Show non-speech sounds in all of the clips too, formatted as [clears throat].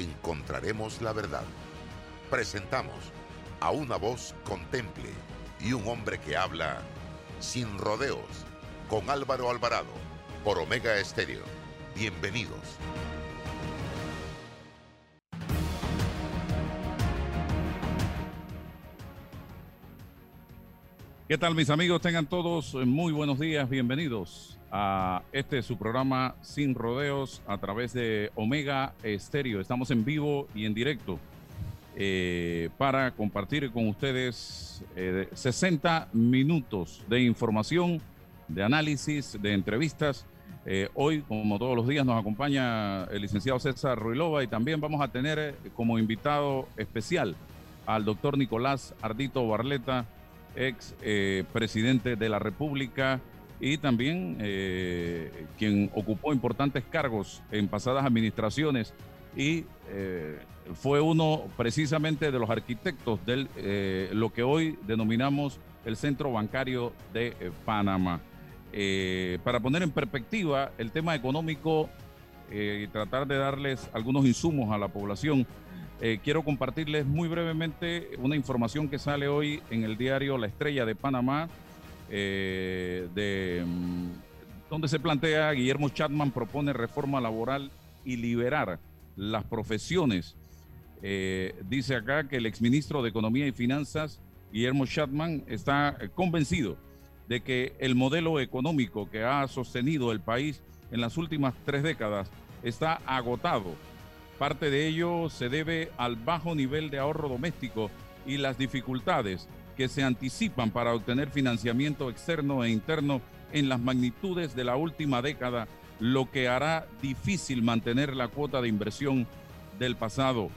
encontraremos la verdad. Presentamos a una voz contemple y un hombre que habla sin rodeos con Álvaro Alvarado por Omega Estéreo. Bienvenidos. ¿Qué tal mis amigos? Tengan todos muy buenos días, bienvenidos a este su programa Sin Rodeos a través de Omega Estéreo. Estamos en vivo y en directo eh, para compartir con ustedes 60 eh, minutos de información, de análisis, de entrevistas. Eh, hoy, como todos los días, nos acompaña el licenciado César Ruilova y también vamos a tener como invitado especial al doctor Nicolás Ardito Barleta, ex presidente de la República y también eh, quien ocupó importantes cargos en pasadas administraciones y eh, fue uno precisamente de los arquitectos de eh, lo que hoy denominamos el Centro Bancario de Panamá. para poner en perspectiva el tema económico y tratar de darles algunos insumos a la población, quiero compartirles muy brevemente una información que sale hoy en el diario La Estrella de Panamá, eh, de, mm, donde se plantea Guillermo Chatman propone reforma laboral y liberar las profesiones. Eh, dice acá que el exministro de Economía y Finanzas, Guillermo Chatman, está convencido de que el modelo económico que ha sostenido el país en las últimas tres décadas está agotado. Parte de ello se debe al bajo nivel de ahorro doméstico y las dificultades que se anticipan para obtener financiamiento externo e interno en las magnitudes de la última década, lo que hará difícil mantener la cuota de inversión del pasado.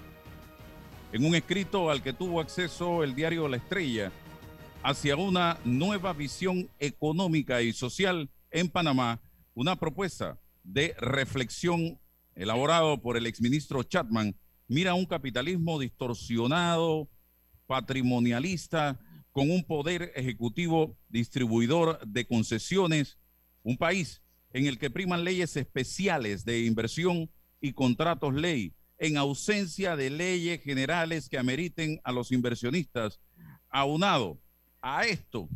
En un escrito al que tuvo acceso el diario La Estrella, hacia una nueva visión económica y social en Panamá, una propuesta de reflexión elaborado por el exministro Chapman mira un capitalismo distorsionado, patrimonialista, con un poder ejecutivo distribuidor de concesiones, un país en el que priman leyes especiales de inversión y contratos ley, en ausencia de leyes generales que ameriten a los inversionistas. Aunado a esto,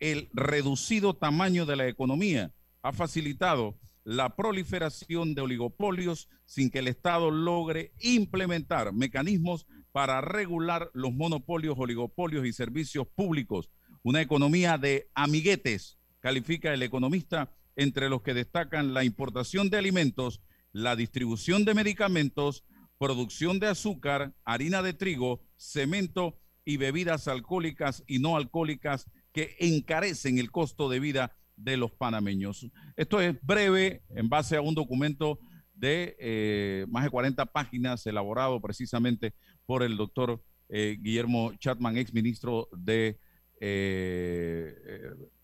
el reducido tamaño de la economía ha facilitado la proliferación de oligopolios sin que el Estado logre implementar mecanismos para regular los monopolios, oligopolios y servicios públicos. Una economía de amiguetes, califica el economista, entre los que destacan la importación de alimentos, la distribución de medicamentos, producción de azúcar, harina de trigo, cemento y bebidas alcohólicas y no alcohólicas que encarecen el costo de vida de los panameños. Esto es breve en base a un documento de eh, más de 40 páginas elaborado precisamente por el doctor eh, Guillermo Chatman, ex ministro de eh,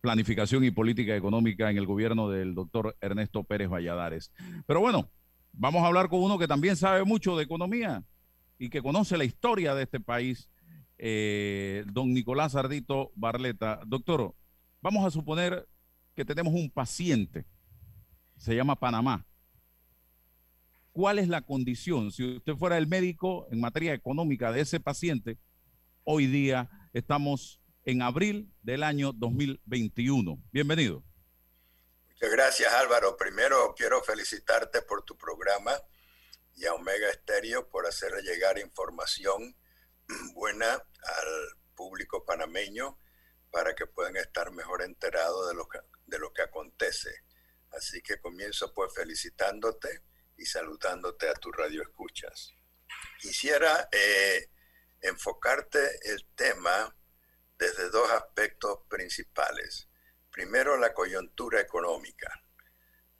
Planificación y Política Económica en el gobierno del doctor Ernesto Pérez Valladares. Pero bueno, vamos a hablar con uno que también sabe mucho de economía y que conoce la historia de este país, don Nicolás Ardito Barleta. Doctor, vamos a suponer que tenemos un paciente, se llama Panamá, cuál es la condición. Si usted fuera el médico en materia económica de ese paciente, hoy día estamos en abril del año 2021. Bienvenido. Muchas gracias Álvaro. Primero quiero felicitarte por tu programa y a Omega Estéreo por hacerle llegar información [clears throat] buena al público panameño para que puedan estar mejor enterados de lo que, de lo que acontece. Así que comienzo pues felicitándote y saludándote a tu radio escuchas. Quisiera eh, enfocarte el tema desde dos aspectos principales. Primero, la coyuntura económica,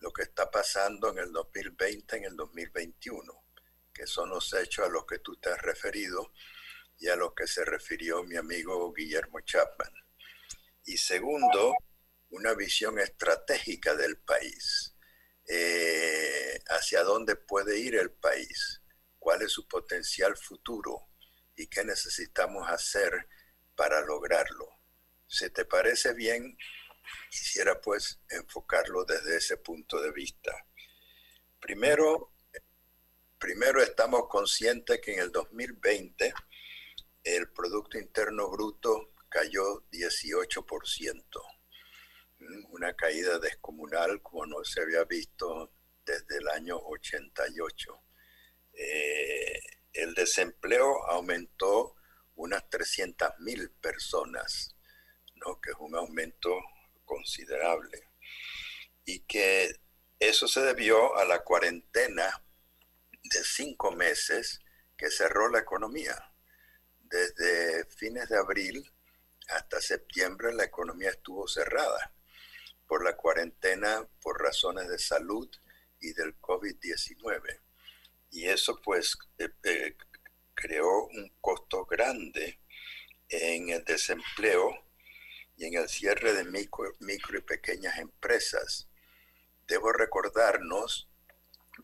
lo que está pasando en el 2020, en el 2021. que son los hechos a los que tú te has referido y a los que se refirió mi amigo Guillermo Chapman. Y segundo, una visión estratégica del país, eh, hacia dónde puede ir el país, cuál es su potencial futuro y qué necesitamos hacer para lograrlo. Si te parece bien, quisiera pues enfocarlo desde ese punto de vista. Primero, primero estamos conscientes que en el 2020 el Producto Interno Bruto cayó 18%, una caída descomunal como no se había visto desde el año 88. Eh, el desempleo aumentó unas 300.000 personas, ¿no? que es un aumento considerable. Y que eso se debió a la cuarentena de cinco meses que cerró la economía. Desde fines de abril hasta septiembre la economía estuvo cerrada por la cuarentena, por razones de salud y del COVID-19. Y eso pues eh, eh, creó un costo grande en el desempleo y en el cierre de micro, micro y pequeñas empresas. Debo recordarnos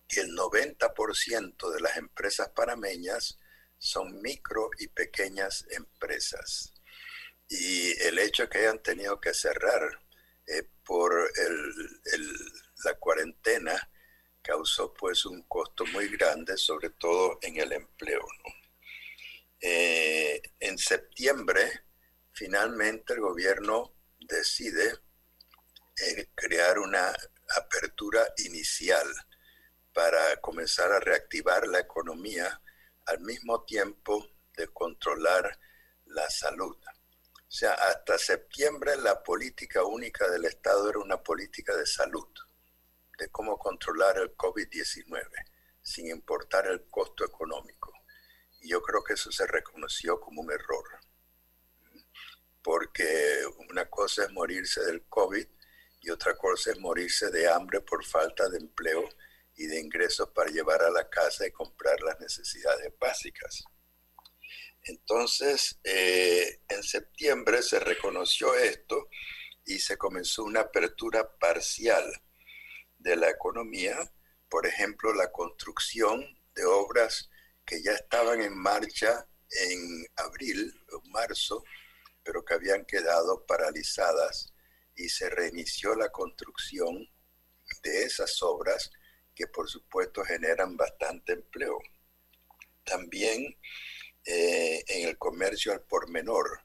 que el 90% de las empresas panameñas son micro y pequeñas empresas. Y el hecho que hayan tenido que cerrar eh, por la cuarentena causó pues un costo muy grande, sobre todo en el empleo. Eh, en septiembre, finalmente el gobierno decide eh, crear una apertura inicial para comenzar a reactivar la economía al mismo tiempo de controlar la salud. O sea, hasta septiembre la política única del Estado era una política de salud, de cómo controlar el COVID-19, sin importar el costo económico. Y yo creo que eso se reconoció como un error, porque una cosa es morirse del COVID y otra cosa es morirse de hambre por falta de empleo y de ingresos para llevar a la casa y comprar las necesidades básicas. Entonces, eh, en septiembre se reconoció esto y se comenzó una apertura parcial de la economía, por ejemplo, la construcción de obras que ya estaban en marcha en abril o marzo, pero que habían quedado paralizadas y se reinició la construcción de esas obras que por supuesto generan bastante empleo. También eh, en el comercio al por menor,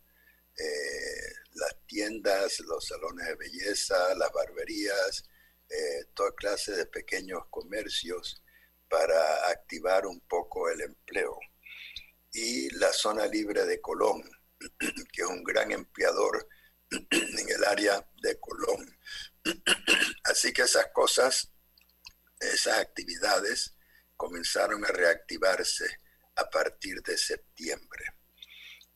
eh, las tiendas, los salones de belleza, las barberías, eh, toda clase de pequeños comercios para activar un poco el empleo. Y la zona libre de Colón, [clears throat] que es un gran empleador [clears throat] en el área de Colón. [clears throat] Así que esas cosas, esas actividades comenzaron a reactivarse a partir de septiembre.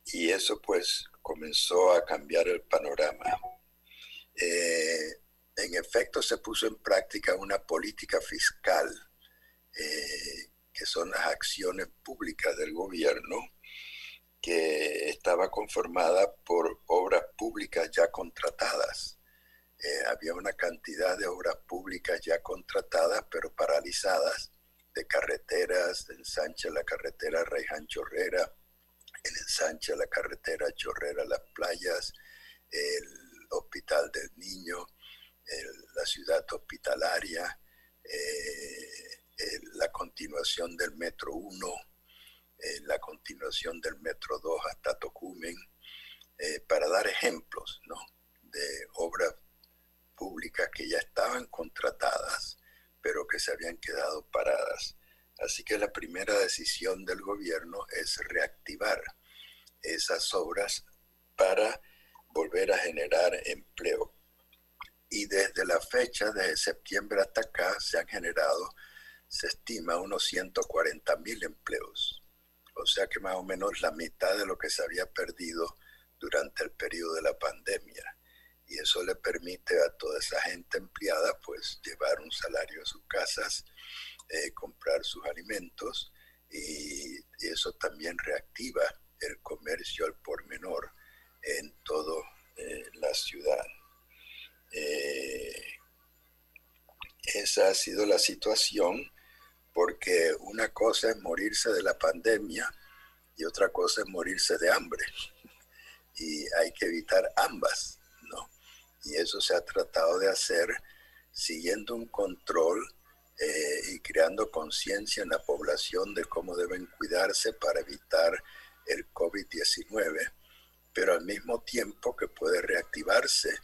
Y eso pues comenzó a cambiar el panorama. Eh, en efecto, se puso en práctica una política fiscal eh, que son las acciones públicas del gobierno, que estaba conformada por obras públicas ya contratadas. Eh, había una cantidad de obras públicas ya contratadas, pero paralizadas, de carreteras, el ensanche la carretera Reyhan Chorrera, el ensanche la carretera Chorrera Las Playas, el Hospital del Niño, la ciudad hospitalaria, eh, la continuación del Metro 1, la continuación del Metro 2 hasta Tocumen, eh, para dar ejemplos de obras públicas que ya estaban contratadas, pero que se habían quedado paradas. Así que la primera decisión del gobierno es reactivar esas obras para volver a generar empleo. Y desde la fecha de septiembre hasta acá se han generado se estima unos 140 mil empleos, o sea que más o menos la mitad de lo que se había perdido durante el periodo de la pandemia. Y eso le permite a toda esa gente empleada pues llevar un salario a sus casas, eh, comprar sus alimentos y, eso también reactiva el comercio al por menor en toda eh, la ciudad. Eh, esa ha sido la situación porque una cosa es morirse de la pandemia y otra cosa es morirse de hambre. Y hay que evitar ambas. Y eso se ha tratado de hacer siguiendo un control eh, y creando conciencia en la población de cómo deben cuidarse para evitar el COVID-19, pero al mismo tiempo que puede reactivarse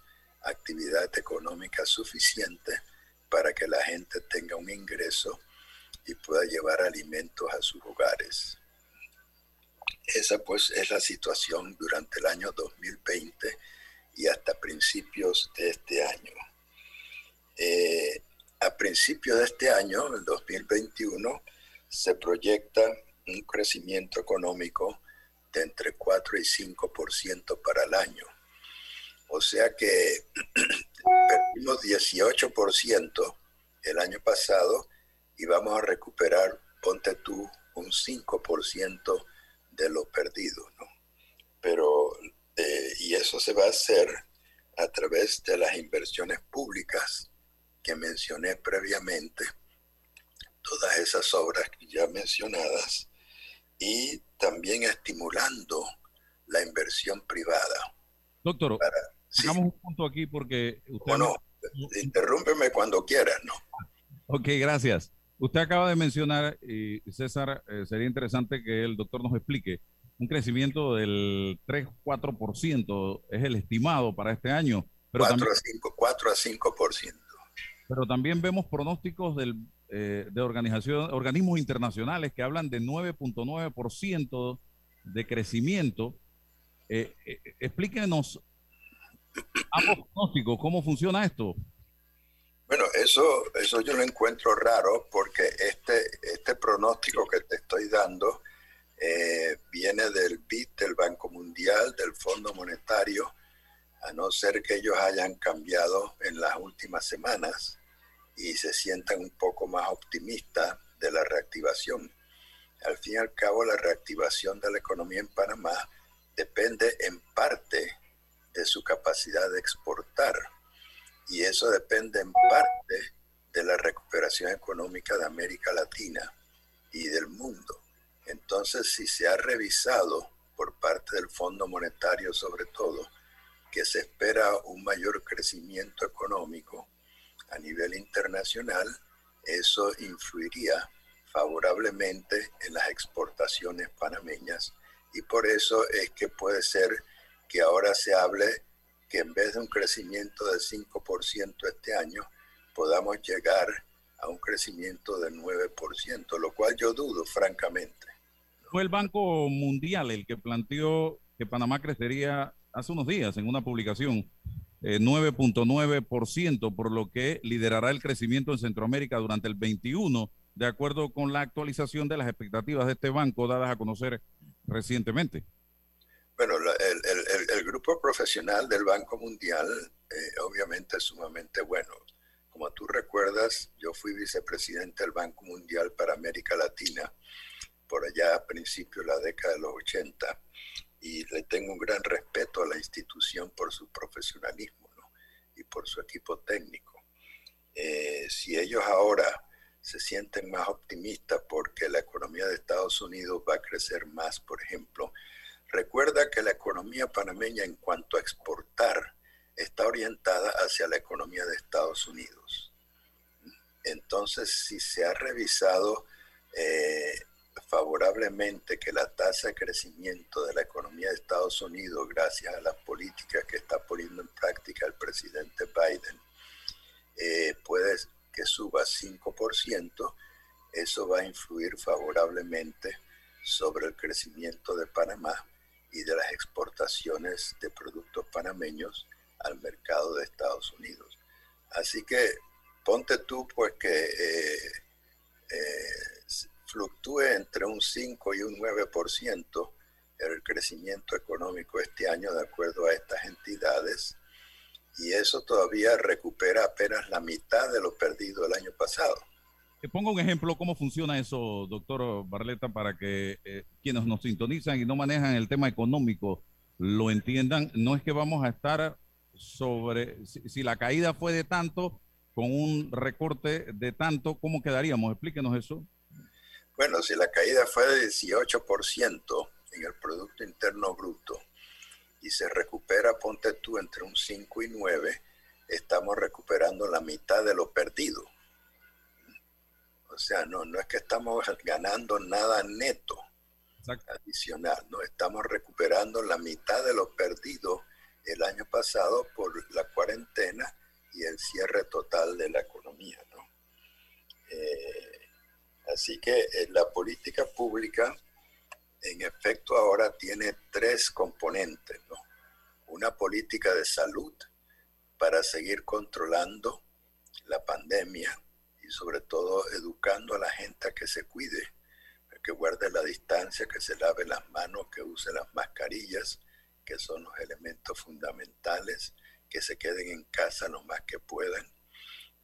actividad económica suficiente para que la gente tenga un ingreso y pueda llevar alimentos a sus hogares. Esa pues es la situación durante el año 2020 y hasta principios de este año. Eh, a principios de este año, el 2021, se proyecta un crecimiento económico de entre 4 y 5% para el año. O sea que [clears throat] perdimos 18% el año pasado y vamos a recuperar, ponte tú, un 5% de lo perdido. Pero, eh, y eso se va a hacer a través de las inversiones públicas que mencioné previamente, todas esas obras ya mencionadas, y también estimulando la inversión privada. Doctor, hagamos un punto aquí porque usted... Bueno, interrúmpeme cuando quieras, ¿no? Ok, gracias. Usted acaba de mencionar, y César, eh, sería interesante que el doctor nos explique, un crecimiento del 3-4% es el estimado para este año. Pero 4, a 5, 4 a 5%. Pero también vemos pronósticos del, eh, de organización, organismos internacionales que hablan de 9.9% de crecimiento. Eh, eh, explíquenos ambos pronósticos, ¿cómo funciona esto? Bueno, eso, eso yo lo encuentro raro porque este, este pronóstico que te estoy dando viene del BID, del Banco Mundial, del Fondo Monetario, a no ser que ellos hayan cambiado en las últimas semanas y se sientan un poco más optimistas de la reactivación. Al fin y al cabo, la reactivación de la economía en Panamá depende en parte de su capacidad de exportar y eso depende en parte de la recuperación económica de América Latina y del mundo. Entonces, si se ha revisado por parte del Fondo Monetario sobre todo, que se espera un mayor crecimiento económico a nivel internacional, eso influiría favorablemente en las exportaciones panameñas y por eso es que puede ser que ahora se hable que en vez de un crecimiento del 5% este año, podamos llegar a un crecimiento del 9%, lo cual yo dudo francamente. Fue el Banco Mundial el que planteó que Panamá crecería hace unos días en una publicación 9.9%, eh, por lo que liderará el crecimiento en Centroamérica durante el 21, de acuerdo con la actualización de las expectativas de este banco dadas a conocer recientemente. Bueno, el, grupo profesional del Banco Mundial eh, obviamente es sumamente bueno. Como tú recuerdas, yo fui vicepresidente del Banco Mundial para América Latina por allá a principios de la década de los 80 y le tengo un gran respeto a la institución por su profesionalismo y por su equipo técnico. Eh, si ellos ahora se sienten más optimistas porque la economía de Estados Unidos va a crecer más, por ejemplo, recuerda que la economía panameña en cuanto a exportar está orientada hacia la economía de Estados Unidos. Entonces, si se ha revisado eh, favorablemente que la tasa de crecimiento de la economía de Estados Unidos, gracias a las políticas que está poniendo en práctica el presidente Biden, eh, puede que suba 5%, eso va a influir favorablemente sobre el crecimiento de Panamá y de las exportaciones de productos panameños al mercado de Estados Unidos. Así que ponte tú pues que eh, eh, fluctúe entre un 5 y un 9% el crecimiento económico este año de acuerdo a estas entidades y eso todavía recupera apenas la mitad de lo perdido el año pasado. pongo un ejemplo cómo funciona eso, doctor Barleta, para que quienes nos sintonizan y no manejan el tema económico lo entiendan. No es que vamos a estar sobre, si, la caída fue de tanto, con un recorte de tanto, ¿cómo quedaríamos? Explíquenos eso. Bueno, si la caída fue de 18% en el Producto Interno Bruto y se recupera, ponte tú, entre un 5 y 9, estamos recuperando la mitad de lo perdido. O sea, no, no es que estamos ganando nada neto adicional, no estamos recuperando la mitad de lo perdido el año pasado por la cuarentena y el cierre total de la economía. ¿no? Eh, así que eh, la política pública, en efecto, ahora tiene tres componentes. ¿no? Una política de salud para seguir controlando la pandemia y sobre todo educando a la gente a que se cuide, que guarde la distancia, que se lave las manos, que use las mascarillas, que son los elementos fundamentales, que se queden en casa lo más que puedan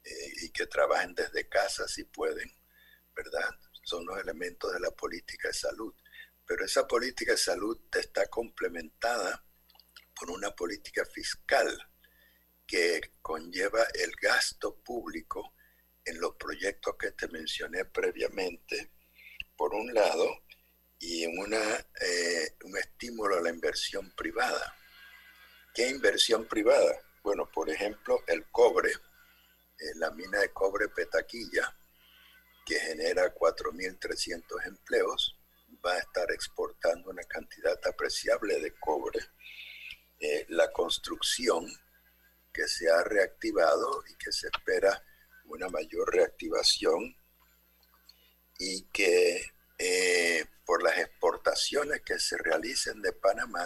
eh, y que trabajen desde casa si pueden, ¿verdad? Son los elementos de la política de salud. Pero esa política de salud está complementada por una política fiscal que conlleva el gasto público en los proyectos que te mencioné previamente, por un lado, y una, eh, un estímulo a la inversión privada. ¿Qué inversión privada? Bueno, por ejemplo, el cobre, eh, la mina de cobre Petaquilla, que genera 4.300 empleos, va a estar exportando una cantidad apreciable de cobre. Eh, la construcción, que se ha reactivado y que se espera una mayor reactivación y que eh, por las exportaciones que se realicen de Panamá,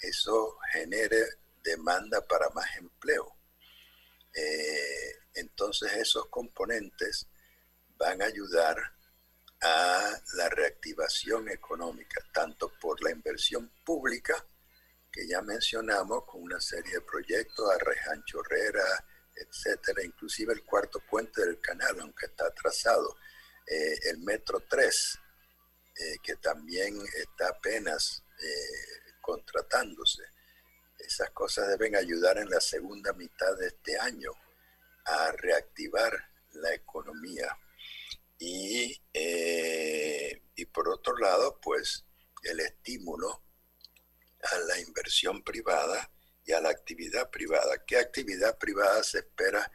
eso genere demanda para más empleo. Eh, entonces esos componentes van a ayudar a la reactivación económica, tanto por la inversión pública, que ya mencionamos, con una serie de proyectos, Arrejan Chorrera, etcétera, inclusive el cuarto puente del canal, aunque está atrasado, eh, el Metro 3, eh, que también está apenas eh, contratándose. Esas cosas deben ayudar en la segunda mitad de este año a reactivar la economía. Y, y por otro lado, pues el estímulo a la inversión privada y a la actividad privada. ¿Qué actividad privada se espera?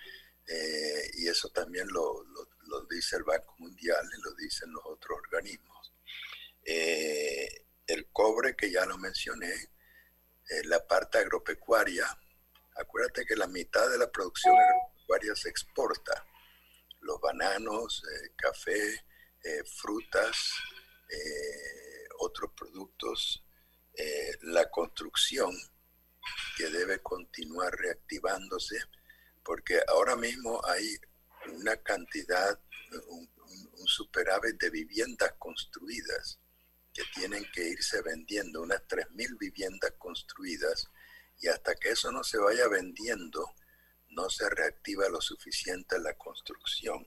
y eso también lo, lo dice el Banco Mundial y lo dicen los otros organismos. Eh, el cobre, que ya lo mencioné, eh, la parte agropecuaria, acuérdate que la mitad de la producción agropecuaria se exporta. Los bananos, eh, café, frutas, otros productos, la construcción, que debe continuar reactivándose, porque ahora mismo hay una cantidad, un, superávit de viviendas construidas que tienen que irse vendiendo, unas 3.000 viviendas construidas, y hasta que eso no se vaya vendiendo, no se reactiva lo suficiente la construcción.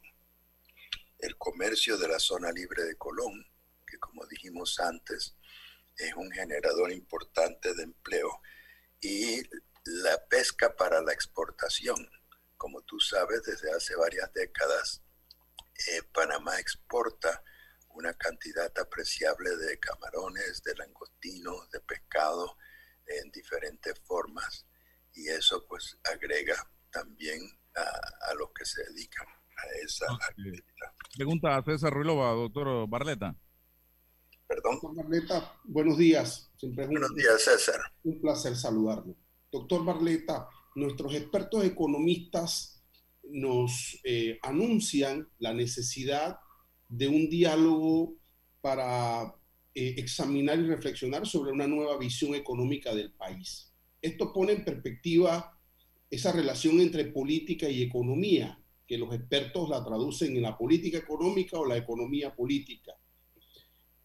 El comercio de la zona libre de Colón, que como dijimos antes, es un generador importante de empleo, y la pesca para la exportación como tú sabes, desde hace varias décadas, eh, Panamá exporta una cantidad apreciable de camarones, de langostinos, de pescado en diferentes formas y eso pues agrega también a, los que se dedican a esa actividad. Pregunta a César Ruilova, doctor Barleta. Perdón. Doctor Barleta, buenos días. buenos días, César. Un placer saludarlo. Doctor Barleta, nuestros expertos economistas nos eh, anuncian la necesidad de un diálogo para eh, examinar y reflexionar sobre una nueva visión económica del país. Esto pone en perspectiva esa relación entre política y economía, que los expertos la traducen en la política económica o la economía política.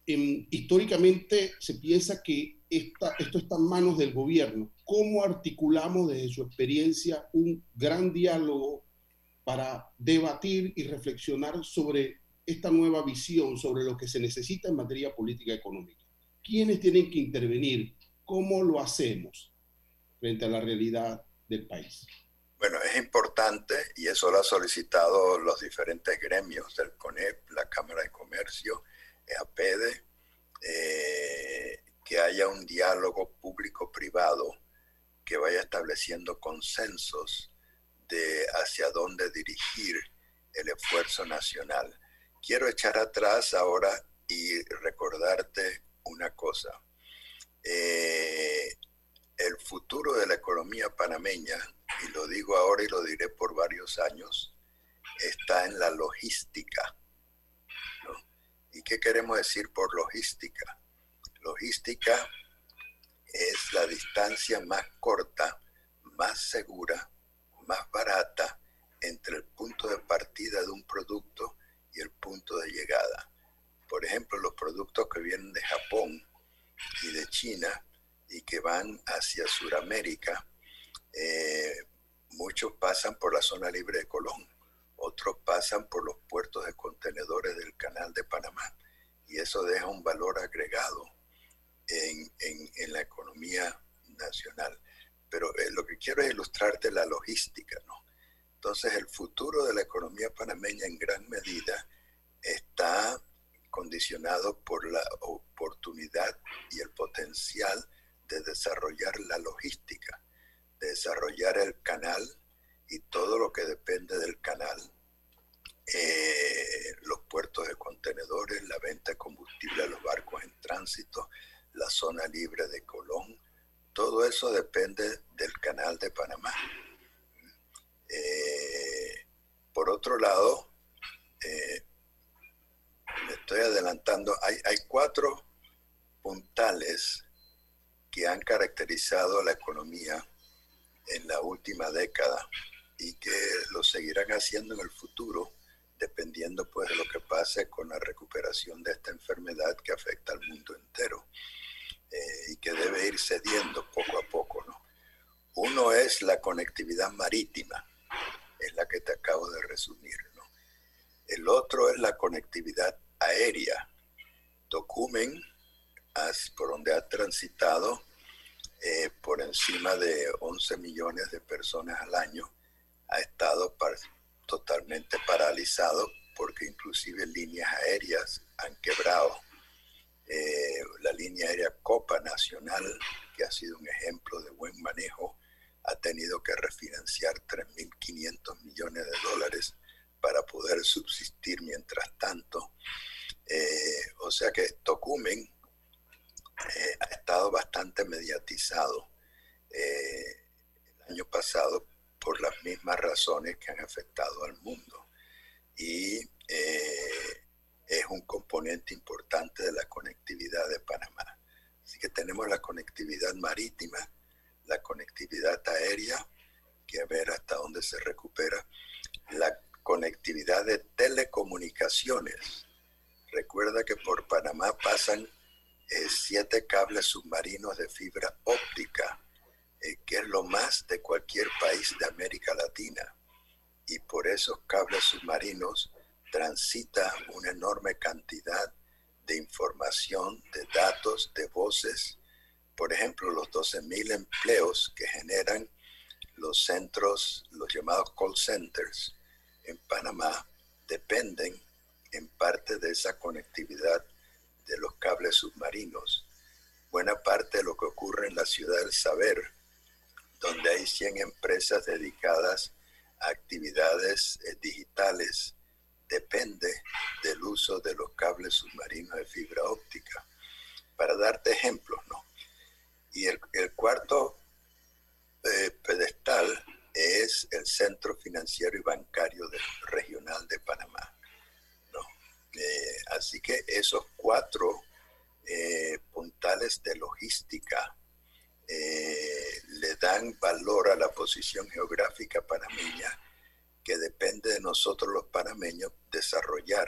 históricamente se piensa que esto está en manos del gobierno, ¿Cómo articulamos desde su experiencia un gran diálogo para debatir y reflexionar sobre esta nueva visión, sobre lo que se necesita en materia política económica. ¿Quiénes tienen que intervenir? ¿Cómo lo hacemos frente a la realidad del país? Bueno, es importante y eso lo han solicitado los diferentes gremios del CONEP, la Cámara de Comercio, EAPEDE, eh, que haya un diálogo público-privado que vaya estableciendo consensos de hacia dónde dirigir el esfuerzo nacional. Quiero echar atrás ahora y recordarte una cosa. Eh, el futuro de la economía panameña, y lo digo ahora y lo diré por varios años, está en la logística. ¿Y qué queremos decir por logística? Logística es la distancia más corta, más segura, más barata entre el punto de partida de un producto y el punto de llegada. Por ejemplo, los productos que vienen de Japón y de China y que van hacia Sudamérica, eh, muchos pasan por la zona libre de Colón, otros pasan por los puertos de contenedores del Canal de Panamá y eso deja un valor agregado en, en, la economía nacional. Pero eh, lo que quiero es ilustrarte la logística, ¿no? Entonces el futuro de la economía panameña en gran medida está condicionado por la oportunidad y el potencial de desarrollar la logística, de desarrollar el canal y todo lo que depende del canal, eh, los puertos de contenedores, la venta de combustible a los barcos en tránsito, la zona libre de Colón, todo eso depende del canal de Panamá. Eh, por otro lado, eh, me estoy adelantando, hay, hay cuatro puntales que han caracterizado la economía en la última década y que lo seguirán haciendo en el futuro, dependiendo pues de lo que pase con la recuperación de esta enfermedad que afecta al mundo entero eh, y que debe ir cediendo poco a poco. ¿no? Uno es la conectividad marítima, es la que te acabo de resumir. ¿no? El otro es la conectividad aérea. Tocumen, por donde ha transitado eh, por encima de 11 millones de personas al año, ha estado totalmente paralizado porque inclusive líneas aéreas han quebrado. Eh, la línea aérea Copa Nacional, que ha sido un ejemplo de buen manejo, ha tenido que refinanciar 3.500 millones de dólares para poder subsistir mientras tanto. Eh, o sea que Tocumen eh, ha estado bastante mediatizado eh, el año pasado por las mismas razones que han afectado al mundo. Y eh, es un componente importante de la conectividad de Panamá. Así que tenemos la conectividad marítima, la conectividad aérea, que a ver hasta dónde se recupera, la conectividad de telecomunicaciones. Recuerda que por Panamá pasan eh, siete cables submarinos de fibra óptica, eh, que es lo más de cualquier país de América Latina. Y por esos cables submarinos transita una enorme cantidad de información, de datos, de voces. Por ejemplo, los 12.000 empleos que generan los centros, los llamados call centers en Panamá, dependen en parte de esa conectividad de los cables submarinos. Buena parte de lo que ocurre en la ciudad del saber, donde hay 100 empresas dedicadas a actividades eh, digitales, depende del uso de los cables submarinos de fibra óptica. Para darte ejemplos, ¿no? Y el, cuarto eh, pedestal es el Centro Financiero y Bancario Regional de Panamá. Eh, así que esos cuatro eh, puntales de logística eh, le dan valor a la posición geográfica panameña que depende de nosotros los panameños desarrollar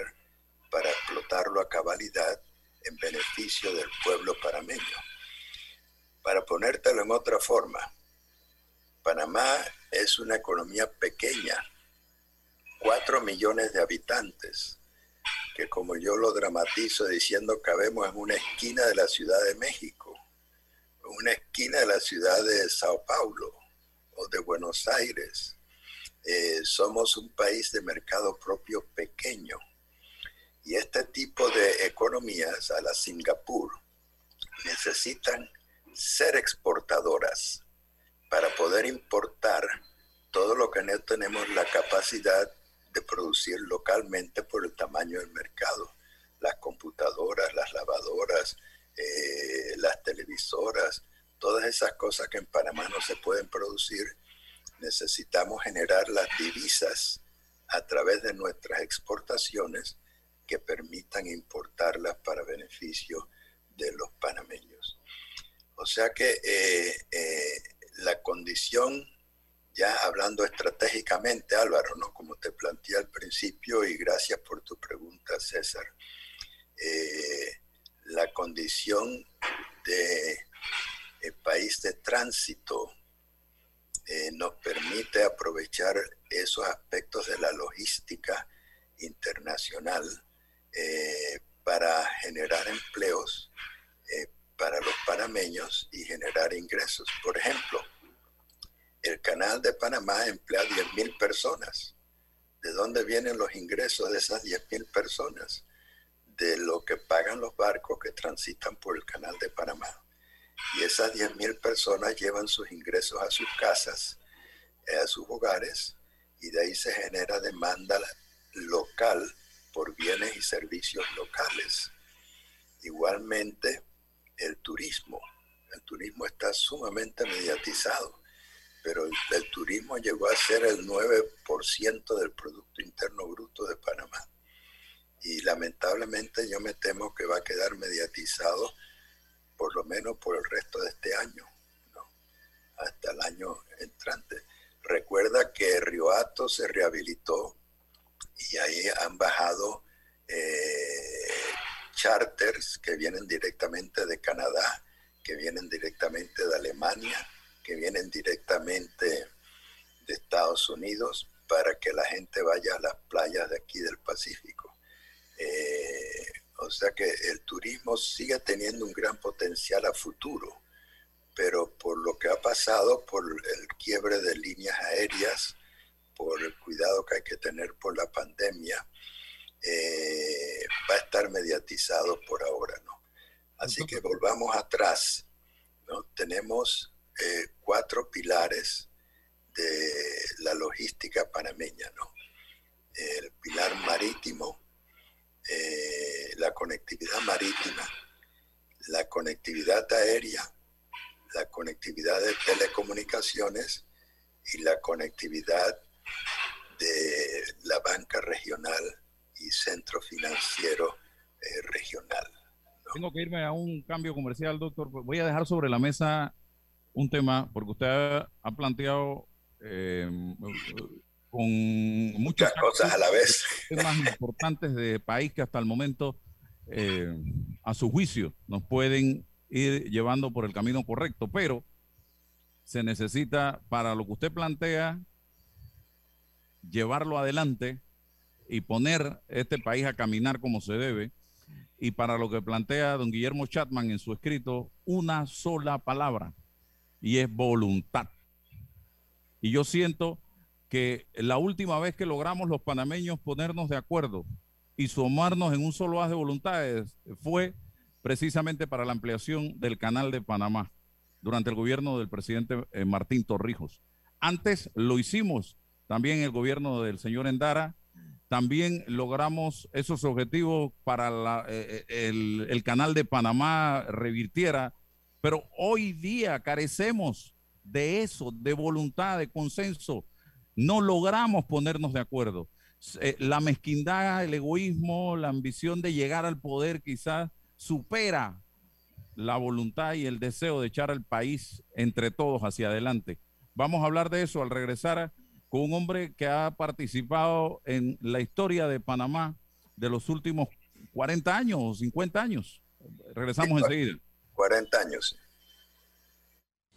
para explotarlo a cabalidad en beneficio del pueblo panameño. Para ponértelo en otra forma, Panamá es una economía pequeña 4 millones de habitantes, que como yo lo dramatizo diciendo cabemos en una esquina de la Ciudad de México, en una esquina de la ciudad de Sao Paulo o de Buenos Aires. Eh, somos un país de mercado propio pequeño. Y este tipo de economías, a la Singapur, necesitan ser exportadoras para poder importar todo lo que no tenemos la capacidad de producir localmente por el tamaño del mercado. Las computadoras, las lavadoras, eh, las televisoras, todas esas cosas que en Panamá no se pueden producir, necesitamos generar las divisas a través de nuestras exportaciones que permitan importarlas para beneficio de los panameños. O sea que eh, eh, la condición ya hablando estratégicamente, Álvaro, ¿no? Como te planteé al principio, y gracias por tu pregunta, César, eh, la condición de eh, país de tránsito eh, nos permite aprovechar esos aspectos de la logística internacional para generar empleos para los panameños y generar ingresos. Por ejemplo, el canal de Panamá emplea 10.000 personas. ¿De dónde vienen los ingresos de esas 10.000 personas? De lo que pagan los barcos que transitan por el canal de Panamá. Y esas 10.000 personas llevan sus ingresos a sus casas, eh, a sus hogares, y de ahí se genera demanda local por bienes y servicios locales. Igualmente, el turismo. El turismo está sumamente mediatizado pero el, turismo llegó a ser el 9% del Producto Interno Bruto de Panamá. Y lamentablemente yo me temo que va a quedar mediatizado por lo menos por el resto de este año, hasta el año entrante. Recuerda que Riohato se rehabilitó y ahí han bajado eh, charters que vienen directamente de Canadá, que vienen directamente de Alemania, que vienen directamente de Estados Unidos para que la gente vaya a las playas de aquí del Pacífico. Eh, o sea que el turismo sigue teniendo un gran potencial a futuro, pero por lo que ha pasado, por el quiebre de líneas aéreas, por el cuidado que hay que tener por la pandemia, eh, va a estar mediatizado por ahora, ¿no? Así que volvamos atrás, ¿no? Tenemos eh, cuatro pilares de la logística panameña, ¿no? El pilar marítimo, eh, la conectividad marítima, la conectividad aérea, la conectividad de telecomunicaciones y la conectividad de la banca regional y centro financiero eh, regional. Tengo que irme a un cambio comercial, doctor. Voy a dejar sobre la mesa un tema, porque usted ha, planteado eh, con muchas cosas a la vez. Temas importantes de país que hasta el momento, eh, a su juicio, nos pueden ir llevando por el camino correcto, pero se necesita para lo que usted plantea llevarlo adelante y poner este país a caminar como se debe. Y para lo que plantea don Guillermo Chatman en su escrito, una sola palabra, y es voluntad. Y yo siento que la última vez que logramos los panameños ponernos de acuerdo y sumarnos en un solo haz de voluntades fue precisamente para la ampliación del canal de Panamá durante el gobierno del presidente eh, Martín Torrijos. Antes lo hicimos también el gobierno del señor Endara, también logramos esos objetivos para eh, eh, el, el canal de Panamá revirtiera pero hoy día carecemos de eso, de voluntad, de consenso. No logramos ponernos de acuerdo. Eh, la mezquindad, el egoísmo, la ambición de llegar al poder quizás supera la voluntad y el deseo de echar al país entre todos hacia adelante. Vamos a hablar de eso al regresar con un hombre que ha participado en la historia de Panamá de los últimos 40 años o 50 años. Regresamos enseguida. 40 años.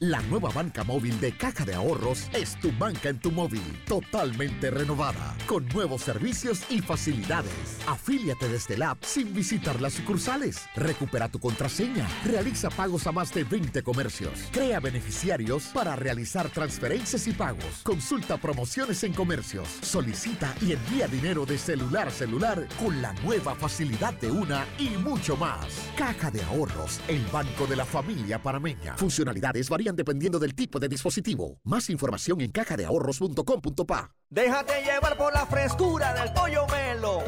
La nueva banca móvil de Caja de Ahorros es tu banca en tu móvil, totalmente renovada, con nuevos servicios y facilidades. Afíliate desde el app sin visitar las sucursales. Recupera tu contraseña, realiza pagos a más de 20 comercios, crea beneficiarios para realizar transferencias y pagos, consulta promociones en comercios, solicita y envía dinero de celular a celular con la nueva facilidad de una y mucho más. Caja de Ahorros, el banco de la familia parameña. Funcionalidades varían dependiendo del tipo de dispositivo. Más información en cajadeahorros.com.pa. Déjate llevar por la frescura del pollo melo.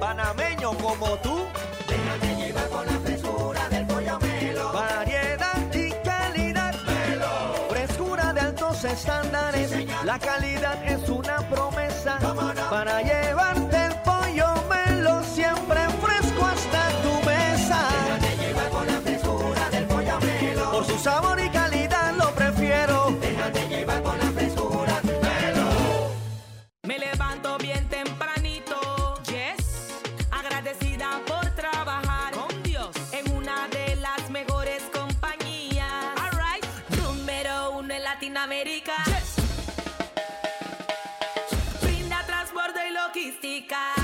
Panameño como tú. Déjate llevar por la frescura del pollo melo. Variedad y calidad. Melo. Frescura de altos estándares. la calidad es una promesa. Para llevarte y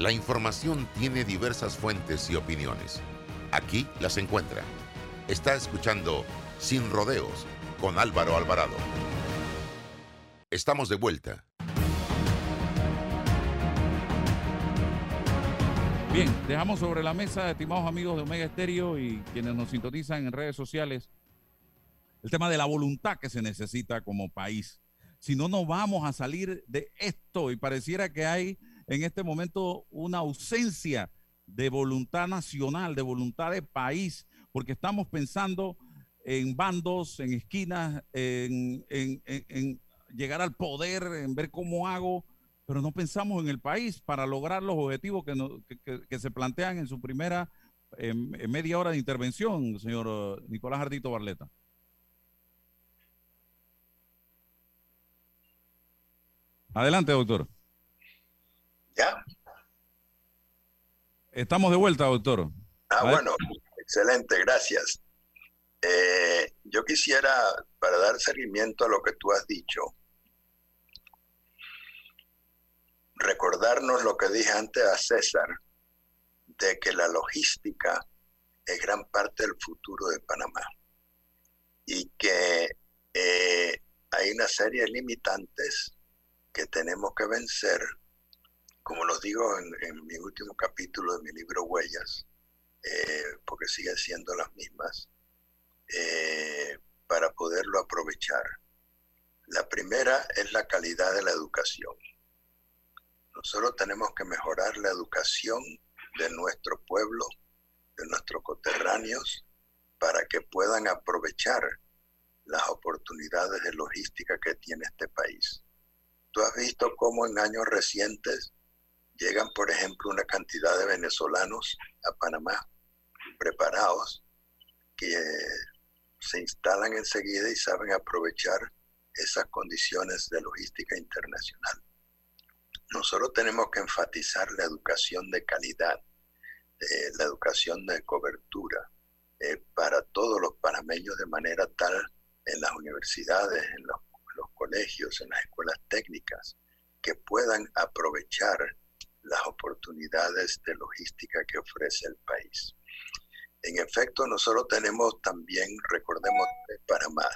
La información tiene diversas fuentes y opiniones. Aquí las encuentra. Está escuchando Sin Rodeos con Álvaro Alvarado. Estamos de vuelta. Bien, dejamos sobre la mesa, estimados amigos de Omega Estéreo y quienes nos sintonizan en redes sociales, el tema de la voluntad que se necesita como país. Si no, no vamos a salir de esto y pareciera que hay en este momento una ausencia de voluntad nacional, de voluntad de país, porque estamos pensando en bandos, en esquinas, en, llegar al poder, en ver cómo hago, pero no pensamos en el país para lograr los objetivos que, se plantean en su primera eh, media hora de intervención, señor uh, Nicolás Ardito Barleta. Adelante, doctor. ¿Ya? Estamos de vuelta, doctor. Ah, bueno, excelente, gracias. Eh, yo quisiera, para dar seguimiento a lo que tú has dicho, recordarnos lo que dije antes a César, de que la logística es gran parte del futuro de Panamá y que eh, hay una serie de limitantes que tenemos que vencer, como los digo en, en mi último capítulo de mi libro Huellas, eh, porque siguen siendo las mismas, eh, para poderlo aprovechar. La primera es la calidad de la educación. Nosotros tenemos que mejorar la educación de nuestro pueblo, de nuestros coterráneos, para que puedan aprovechar las oportunidades de logística que tiene este país. Tú has visto cómo en años recientes llegan, por ejemplo, una cantidad de venezolanos a Panamá preparados que se instalan enseguida y saben aprovechar esas condiciones de logística internacional. Nosotros tenemos que enfatizar la educación de calidad, eh, la educación de cobertura eh, para todos los panameños de manera tal en las universidades, en los, los colegios, en las escuelas técnicas, que puedan aprovechar las oportunidades de logística que ofrece el país. En efecto, nosotros tenemos también, recordemos, el Panamá,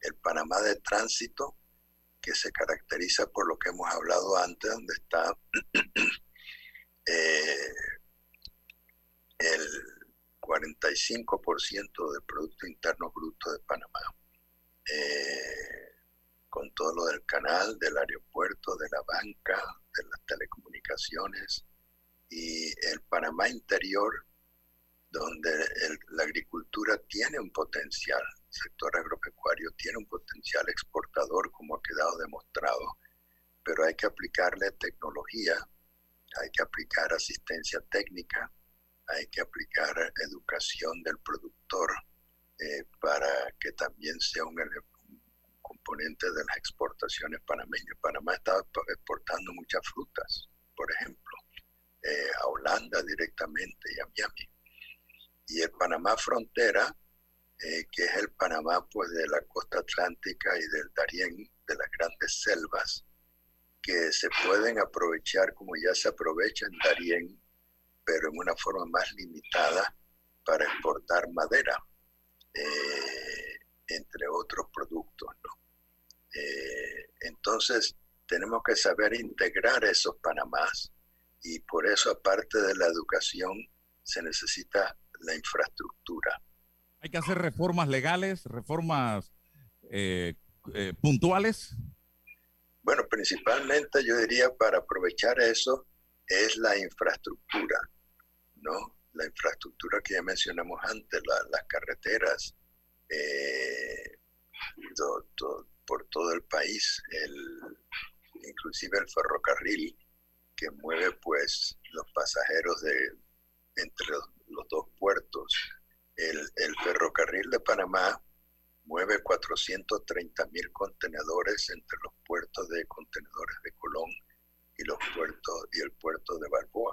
el Panamá de tránsito, que se caracteriza por lo que hemos hablado antes, donde está [clears throat] eh, el 45% del Producto Interno Bruto de Panamá, eh, con todo lo del canal, del aeropuerto, de la banca, de las telecomunicaciones, y el Panamá interior donde la agricultura tiene un potencial, el sector agropecuario tiene un potencial exportador, como ha quedado demostrado, pero hay que aplicarle tecnología, hay que aplicar asistencia técnica, hay que aplicar educación del productor eh, para que también sea un, componente de las exportaciones panameñas. Panamá está exportando muchas frutas, por ejemplo, eh, a Holanda directamente y a Miami y el Panamá frontera, eh, que es el Panamá pues de la costa atlántica y del Darién, de las grandes selvas, que se pueden aprovechar como ya se aprovecha en Darién, pero en una forma más limitada para exportar madera, eh, entre otros productos. Eh, entonces, tenemos que saber integrar esos Panamás y por eso, aparte de la educación, se necesita la infraestructura. Hay que hacer reformas legales, reformas eh, eh, puntuales. Bueno, principalmente yo diría para aprovechar eso es la infraestructura, ¿no? La infraestructura que ya mencionamos antes, las carreteras, eh, por todo el país, el, inclusive el ferrocarril que mueve pues los pasajeros de entre los dos puertos. El, ferrocarril de Panamá mueve 430 mil contenedores entre los puertos de contenedores de Colón y los puertos y el puerto de Balboa.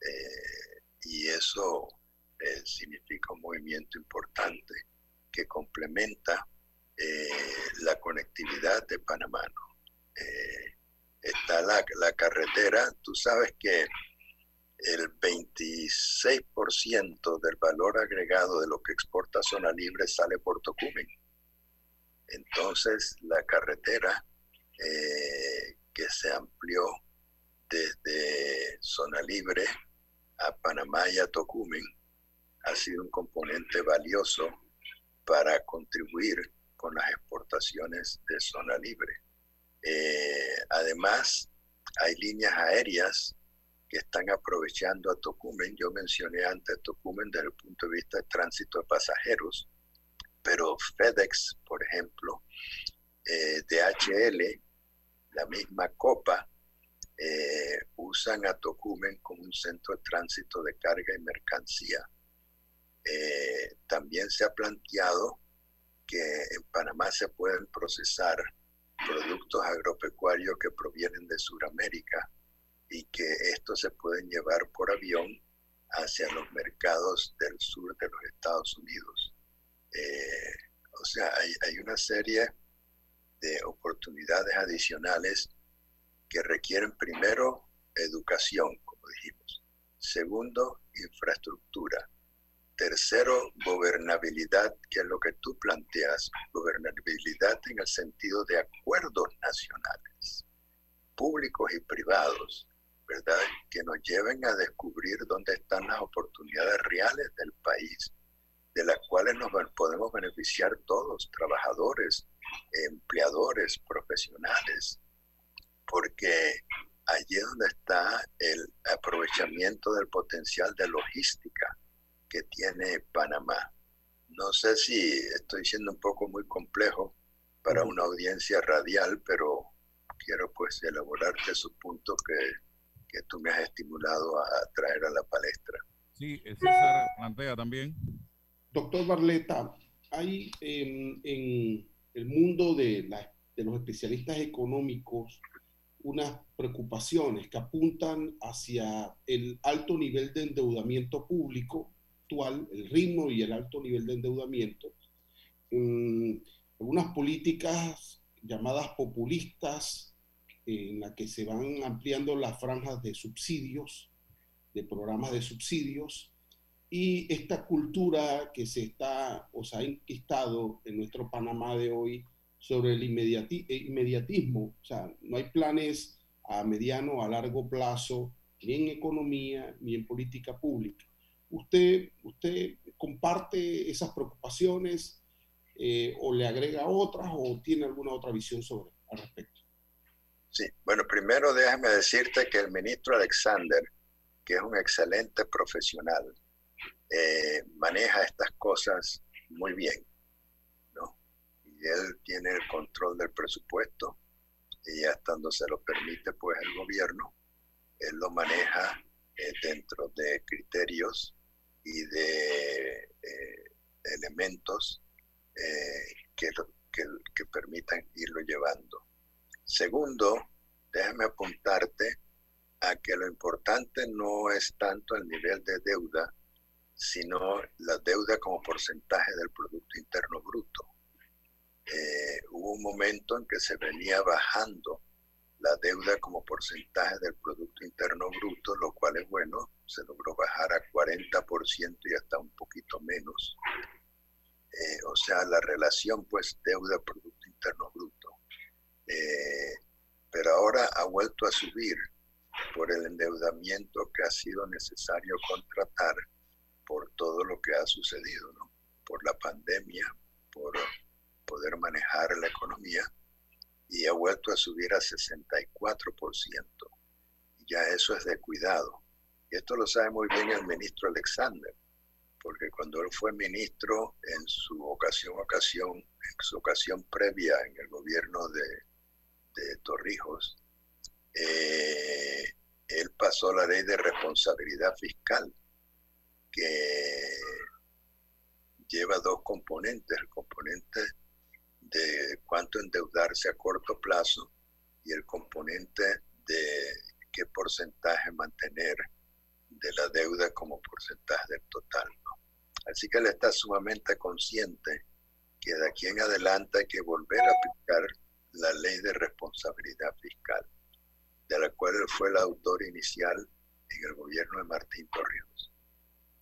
Eh, y eso eh, significa un movimiento importante que complementa eh, la conectividad de Panamá. está la, la carretera, tú sabes que el 26% del valor agregado de lo que exporta Zona Libre sale por Tocumen. Entonces, la carretera eh, que se amplió desde Zona Libre a Panamá y a Tocumen ha sido un componente valioso para contribuir con las exportaciones de Zona Libre. Eh, además, hay líneas aéreas que están aprovechando a Tocumen. Yo mencioné antes Tocumen desde el punto de vista de tránsito de pasajeros, pero FedEx, por ejemplo, eh, DHL, la misma Copa, eh, usan a Tocumen como un centro de tránsito de carga y mercancía. Eh, también se ha planteado que en Panamá se pueden procesar productos agropecuarios que provienen de Sudamérica y que estos se pueden llevar por avión hacia los mercados del sur de los Estados Unidos. Eh, o sea, hay, hay una serie de oportunidades adicionales que requieren primero educación, como dijimos. Segundo, infraestructura. Tercero, gobernabilidad, que es lo que tú planteas, gobernabilidad en el sentido de acuerdos nacionales, públicos y privados, que nos lleven a descubrir dónde están las oportunidades reales del país, de las cuales nos podemos beneficiar todos, trabajadores, empleadores, profesionales, porque allí es donde está el aprovechamiento del potencial de logística que tiene Panamá. no sé si estoy siendo un poco muy complejo para una audiencia radial, pero quiero pues elaborarte esos puntos que, que tú me has estimulado a traer a la palestra. Sí, César plantea también. Doctor Barleta, hay en, en el mundo de, la, de los especialistas económicos unas preocupaciones que apuntan hacia el alto nivel de endeudamiento público actual, el ritmo y el alto nivel de endeudamiento, mm, algunas políticas llamadas populistas en las que se van ampliando las franjas de subsidios, de programas de subsidios, y esta cultura que se está o se ha inquistado en nuestro Panamá de hoy sobre el inmediatismo. O sea, no hay planes a mediano a largo plazo, ni en economía, ni en política pública. ¿Usted, usted comparte esas preocupaciones eh, o le agrega otras o tiene alguna otra visión sobre al respecto? Sí, bueno, primero déjame decirte que el ministro Alexander, que es un excelente profesional, eh, maneja estas cosas muy bien él tiene el control del presupuesto y hasta donde se lo permite pues el gobierno, él lo maneja eh, dentro de criterios y de eh, elementos eh, que, que, permitan irlo llevando. Segundo, déjame apuntarte a que lo importante no es tanto el nivel de deuda, sino la deuda como porcentaje del Producto Interno Bruto. Eh, hubo un momento en que se venía bajando la deuda como porcentaje del Producto Interno Bruto, lo cual es bueno, se logró bajar a 40% y hasta un poquito menos. Eh, o sea, la relación pues deuda-Producto Interno Bruto. Eh, pero ahora ha vuelto a subir por el endeudamiento que ha sido necesario contratar por todo lo que ha sucedido, ¿no? por la pandemia, por poder manejar la economía y ha vuelto a subir a 64%. Ya eso es de cuidado. Y esto lo sabe muy bien el ministro Alexander, porque cuando él fue ministro en su ocasión, ocasión, su ocasión previa en el gobierno de, de Torrijos, eh, él pasó la ley de responsabilidad fiscal, que lleva dos componentes, el componente de cuánto endeudarse a corto plazo y el componente de qué porcentaje mantener de la deuda como porcentaje del total. Así que él está sumamente consciente que de aquí en adelante hay que volver a aplicar la ley de responsabilidad fiscal, de la cual él fue el autor inicial en el gobierno de Martín Torrijos.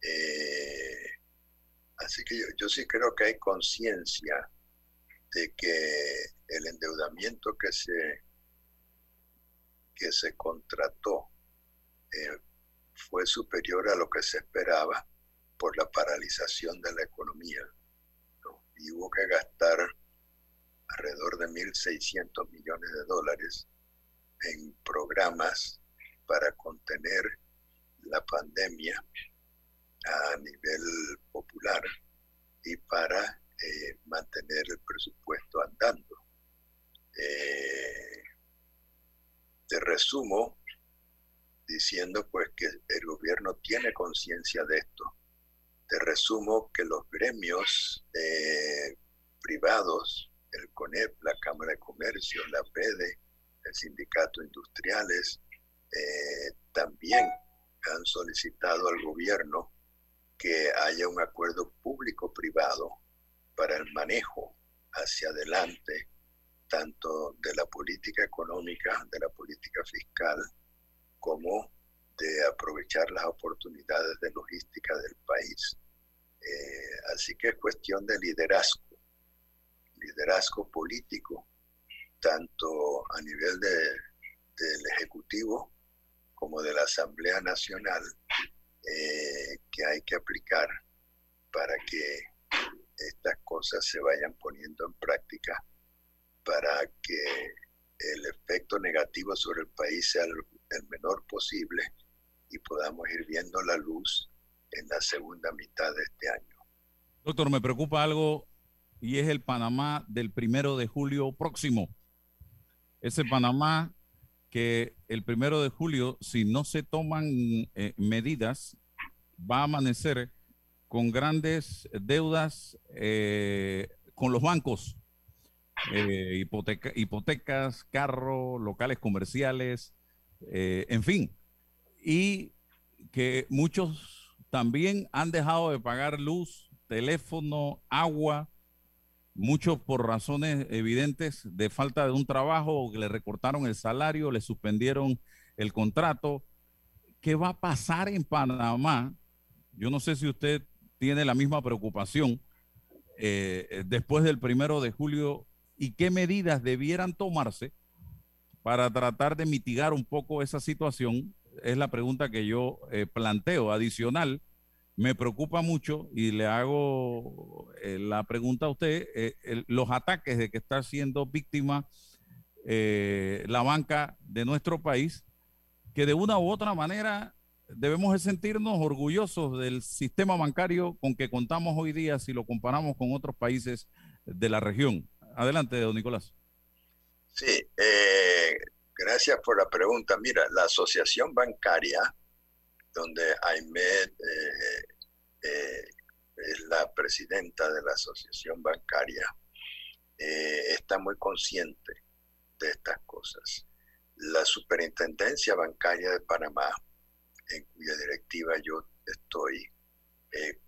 Eh, así que yo, yo sí creo que hay conciencia de que el endeudamiento que se, que se contrató eh, fue superior a lo que se esperaba por la paralización de la economía. Y hubo que gastar alrededor de 1.600 millones de dólares en programas para contener la pandemia a nivel popular y para eh, mantener el presupuesto andando. Eh, te resumo diciendo pues que el gobierno tiene conciencia de esto. Te resumo que los gremios eh, privados, el CONEP, la Cámara de Comercio, la PEDE, el Sindicato Industriales, también han solicitado al gobierno que haya un acuerdo público-privado para el manejo hacia adelante tanto de la política económica, de la política fiscal, como de aprovechar las oportunidades de logística del país. Eh, así que es cuestión de liderazgo, liderazgo político, tanto a nivel de, del Ejecutivo como de la Asamblea Nacional, eh, que hay que aplicar para que estas cosas se vayan poniendo en práctica para que el efecto negativo sobre el país sea el, menor posible y podamos ir viendo la luz en la segunda mitad de este año. Doctor, me preocupa algo y es el Panamá del primero de julio próximo. Ese Panamá que el primero de julio, si no se toman eh, medidas, va a amanecer con grandes deudas eh, con los bancos, eh, hipoteca, hipotecas, carros, locales comerciales, en fin. Y que muchos también han dejado de pagar luz, teléfono, agua, muchos por razones evidentes de falta de un trabajo, le recortaron el salario, le suspendieron el contrato. ¿Qué va a pasar en Panamá? Yo no sé si usted tiene la misma preocupación eh, después del primero de julio y qué medidas debieran tomarse para tratar de mitigar un poco esa situación. Es la pregunta que yo eh, planteo. Adicional, me preocupa mucho y le hago eh, la pregunta a usted, eh, los ataques de que está siendo víctima eh, la banca de nuestro país, que de una u otra manera debemos sentirnos orgullosos del sistema bancario con que contamos hoy día si lo comparamos con otros países de la región. Adelante, don Nicolás. Sí, gracias por la pregunta. Mira, la asociación bancaria donde Aymed eh, eh, es la presidenta de la asociación bancaria, eh, está muy consciente de estas cosas. La superintendencia bancaria de Panamá, en cuya directiva yo estoy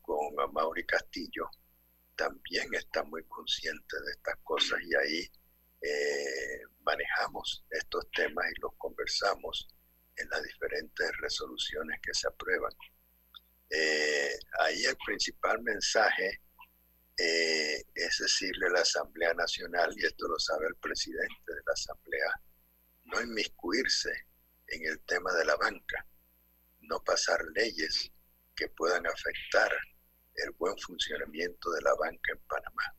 con Mauri Castillo, también está muy consciente de estas cosas y ahí manejamos estos temas y los conversamos en las diferentes resoluciones que se aprueban. Eh, ahí el principal mensaje eh, es decirle a la Asamblea Nacional, y esto lo sabe el presidente de la Asamblea, no inmiscuirse en el tema de la banca, no pasar leyes que puedan afectar el buen funcionamiento de la banca en Panamá,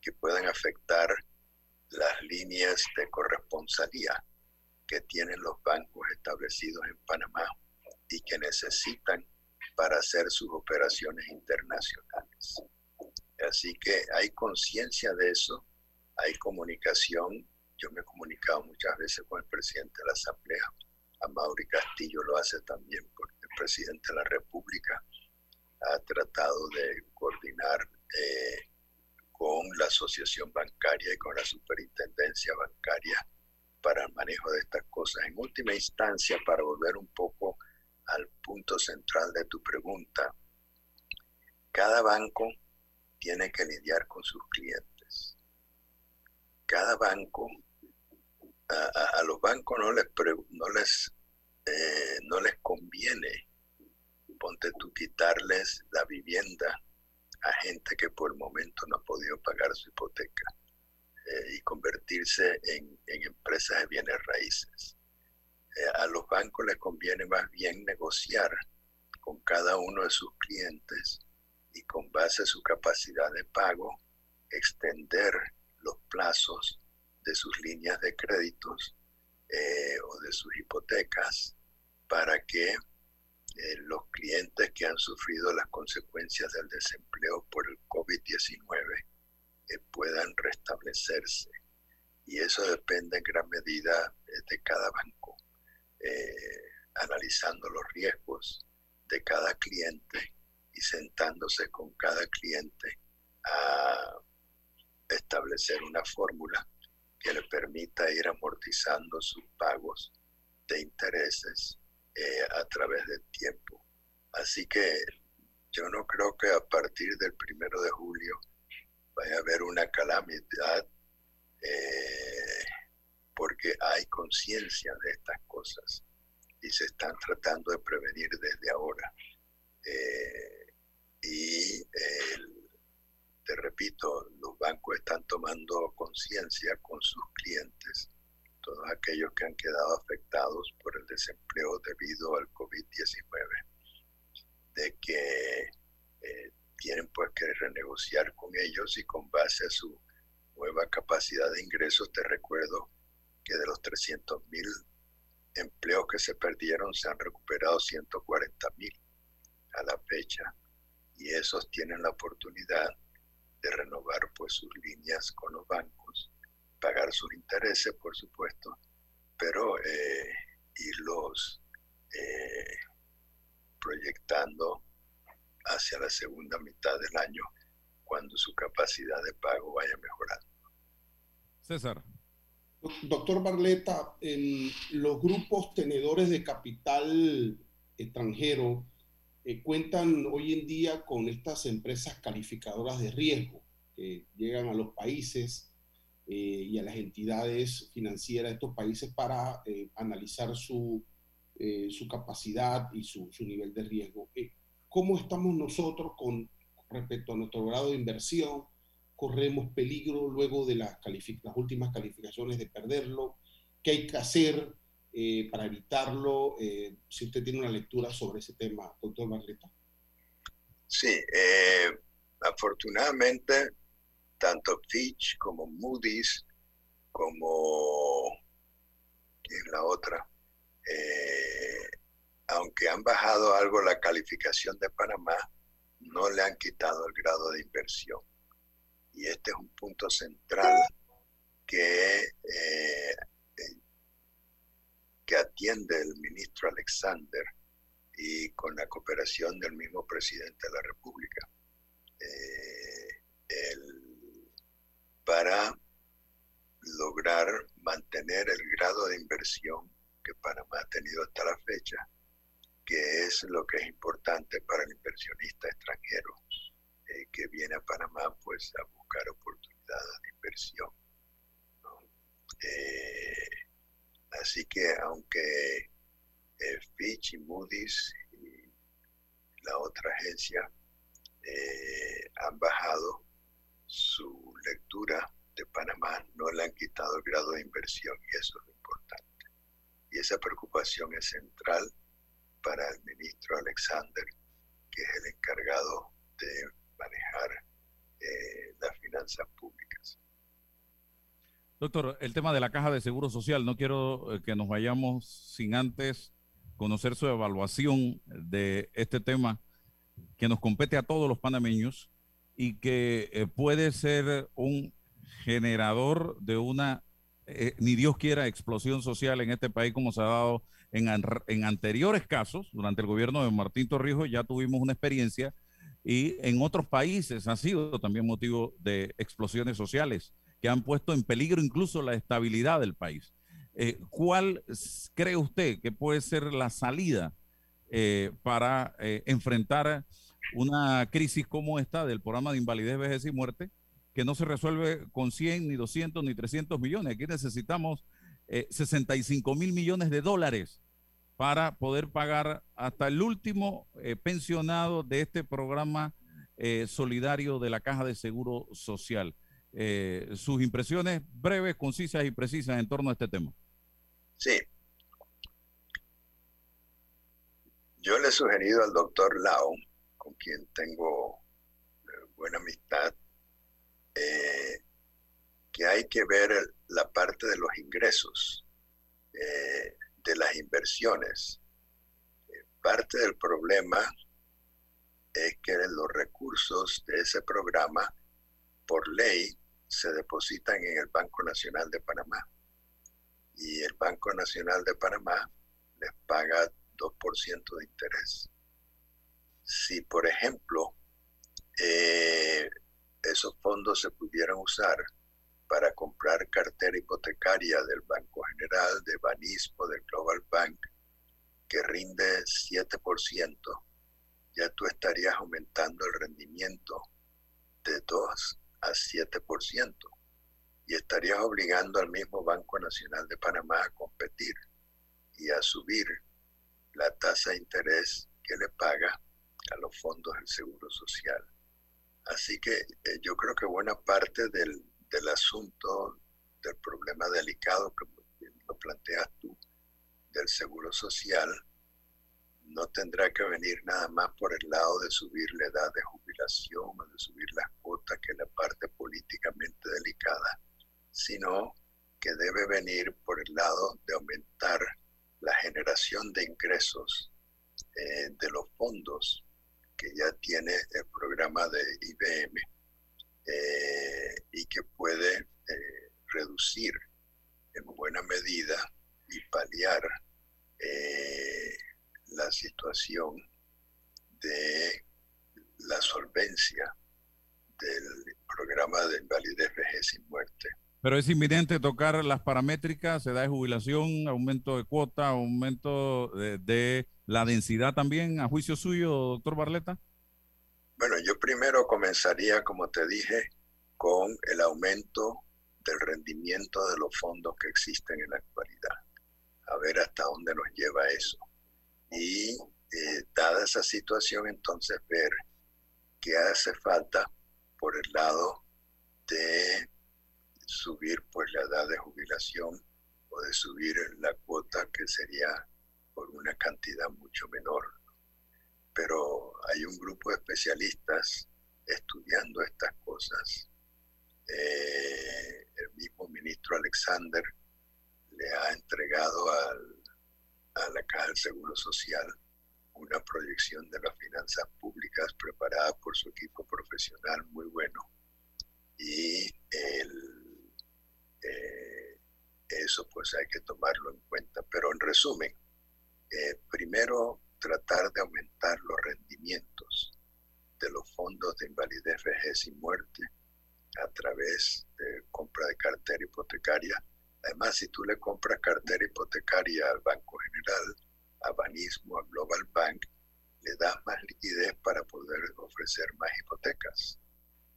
que puedan afectar las líneas de corresponsalía que tienen los bancos establecidos en Panamá y que necesitan para hacer sus operaciones internacionales. Así que hay conciencia de eso, hay comunicación. Yo me he comunicado muchas veces con el presidente de la Asamblea, a Mauri Castillo lo hace también, porque el presidente de la República ha tratado de coordinar eh, con la Asociación Bancaria y con la Superintendencia Bancaria para el manejo de estas cosas. En última instancia, para volver un poco al punto central de tu pregunta, cada banco tiene que lidiar con sus clientes. Cada banco, a, los bancos no les, no, les, eh, no les conviene, ponte tú, quitarles la vivienda a gente que por el momento no ha podido pagar su hipoteca eh, y convertirse en, empresas de bienes raíces. Eh, a los bancos les conviene más bien negociar con cada uno de sus clientes y con base a su capacidad de pago, extender los plazos de sus líneas de créditos eh, o de sus hipotecas para que los clientes que han sufrido las consecuencias del desempleo por el COVID-19 puedan restablecerse. Y eso depende en gran medida eh, de cada banco, eh, analizando los riesgos de cada cliente y sentándose con cada cliente a establecer una fórmula que le permita ir amortizando sus pagos de intereses eh, a través del tiempo. Así que yo no creo que a partir del primero de julio vaya a haber una calamidad eh, porque hay conciencia de estas cosas y se están tratando de prevenir desde ahora. Eh, y te repito, los bancos están tomando conciencia con sus clientes, todos aquellos que han quedado afectados por el desempleo debido al COVID-19, de que eh, tienen pues que renegociar con ellos y con base a su nueva capacidad de ingresos, te recuerdo que de los 300 mil empleos que se perdieron se han recuperado 140 mil a la fecha y esos tienen la oportunidad de renovar pues sus líneas con los bancos, pagar sus intereses, por supuesto, pero eh, irlos eh, proyectando hacia la segunda mitad del año, cuando su capacidad de pago vaya mejorando. César. Doctor Barleta, los grupos tenedores de capital extranjero eh, cuentan hoy en día con estas empresas calificadoras de riesgo que llegan a los países eh, y a las entidades financieras de estos países para eh, analizar su, su, capacidad y su, su nivel de riesgo. ¿Cómo estamos nosotros con respecto a nuestro grado de inversión? ¿Corremos peligro luego de las, las últimas calificaciones de perderlo? ¿Qué hay que hacer? Eh, para evitarlo, eh, si usted tiene una lectura sobre ese tema, doctor Barleta. Sí, eh, afortunadamente, tanto Fitch como Moody's, como ¿quién es la otra? aunque han bajado algo la calificación de Panamá, no le han quitado el grado de inversión. Y este es un punto central que que atiende el ministro Alexander y con la cooperación del mismo presidente de la República eh, para lograr mantener el grado de inversión que Panamá ha tenido hasta la fecha, que es lo que es importante para el inversionista extranjero eh, que viene a Panamá pues a buscar oportunidades de inversión. Eh, Así que aunque eh, Fitch y Moody's y la otra agencia eh, han bajado su lectura de Panamá, no le han quitado el grado de inversión y eso es lo importante. Y esa preocupación es central para el ministro Alexander, que es el encargado de manejar eh, las finanzas públicas. Doctor, el tema de la caja de seguro social, no quiero eh, que nos vayamos sin antes conocer su evaluación de este tema que nos compete a todos los panameños y que eh, puede ser un generador de una, eh, ni Dios quiera, explosión social en este país como se ha dado en, en anteriores casos. Durante el gobierno de Martín Torrijos ya tuvimos una experiencia y en otros países ha sido también motivo de explosiones sociales que han puesto en peligro incluso la estabilidad del país. Eh, ¿Cuál cree usted que puede ser la salida eh, para eh, enfrentar una crisis como esta del programa de invalidez, vejez y muerte, que no se resuelve con 100, ni 200, ni 300 millones? Aquí necesitamos 65 mil millones de dólares para poder pagar hasta el último pensionado de este programa solidario de la Caja de Seguro Social. Eh, sus impresiones breves, concisas y precisas en torno a este tema. Sí. Yo le he sugerido al doctor Lau, con quien tengo eh, buena amistad, eh, que hay que ver la parte de los ingresos, de las inversiones. parte del problema es que los recursos de ese programa, por ley, se depositan en el Banco Nacional de Panamá. Y el Banco Nacional de Panamá les paga 2% de interés. Si, por ejemplo, eh, esos fondos se pudieran usar para comprar cartera hipotecaria del Banco General, de Banispo, del Global Bank, que rinde 7%, ya tú estarías aumentando el rendimiento de 2 a 7% y estarías obligando al mismo Banco Nacional de Panamá a competir y a subir la tasa de interés que le paga a los fondos del Seguro Social. Así que eh, yo creo que buena parte del, del asunto, del problema delicado que lo planteas tú, del Seguro Social, no tendrá que venir nada más por el lado de subir la edad de jubilación o de subir las cuotas, que es la parte políticamente delicada, sino que debe venir por el lado de aumentar la generación de ingresos eh, de los fondos que ya tiene el programa de IBM eh, y que puede eh, reducir en buena medida y paliar la situación de la solvencia del programa de invalidez, vejez y muerte. Pero es inminente tocar las paramétricas, se da de jubilación, aumento de cuota, aumento de, de la densidad también, a juicio suyo, doctor Barleta. Bueno, yo primero comenzaría, como te dije, con el aumento del rendimiento de los fondos que existen en la actualidad. A ver hasta dónde nos lleva eso. Y eh, dada esa situación, entonces ver qué hace falta por el lado de subir pues la edad de jubilación o de subir la cuota que sería por una cantidad mucho menor pero hay un grupo de especialistas estudiando estas cosas. Eh, el mismo ministro Alexander le ha entregado a la Caja del Seguro Social una proyección de las finanzas públicas preparada por su equipo profesional muy bueno. Y el, eh, eso pues hay que tomarlo en cuenta. Pero en resumen, eh, primero tratar de aumentar los rendimientos de los fondos de invalidez, vejez y muerte a través de compra de cartera hipotecaria. Además, si tú le compras cartera hipotecaria al Banco General, a Banismo, a Global Bank, le das más liquidez para poder ofrecer más hipotecas.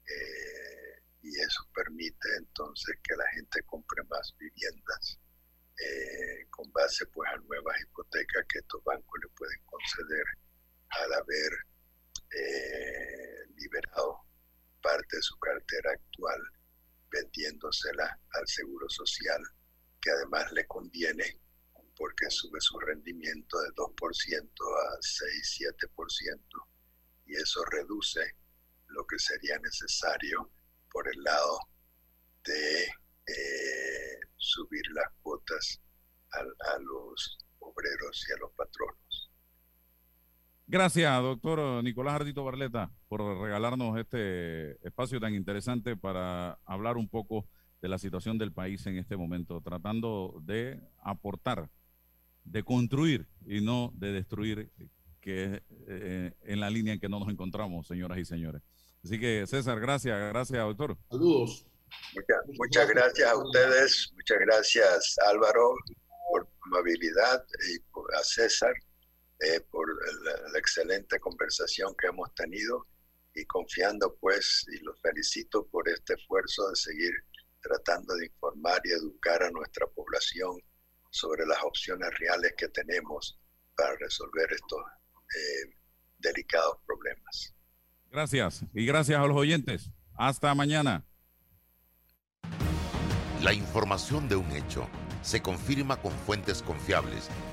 Eh, y eso permite entonces que la gente compre más viviendas eh, con base pues a nuevas hipotecas que estos bancos le pueden conceder al haber eh, liberado parte de su cartera actual vendiéndosela al Seguro Social, que además le conviene porque sube su rendimiento de 2% a 6-7% y eso reduce lo que sería necesario por el lado de eh, subir las cuotas a, los obreros y a los patronos. Gracias, doctor Nicolás Ardito Barleta, por regalarnos este espacio tan interesante para hablar un poco de la situación del país en este momento, tratando de aportar, de construir y no de destruir, que es eh, en la línea en que no nos encontramos, señoras y señores. Así que, César, gracias, gracias, doctor. Saludos. Muchas, gracias a ustedes, muchas gracias Álvaro por tu amabilidad y a César eh, por la, excelente conversación que hemos tenido y confiando pues y los felicito por este esfuerzo de seguir tratando de informar y educar a nuestra población sobre las opciones reales que tenemos para resolver estos eh, delicados problemas. Gracias y gracias a los oyentes. Hasta mañana. La información de un hecho se confirma con fuentes confiables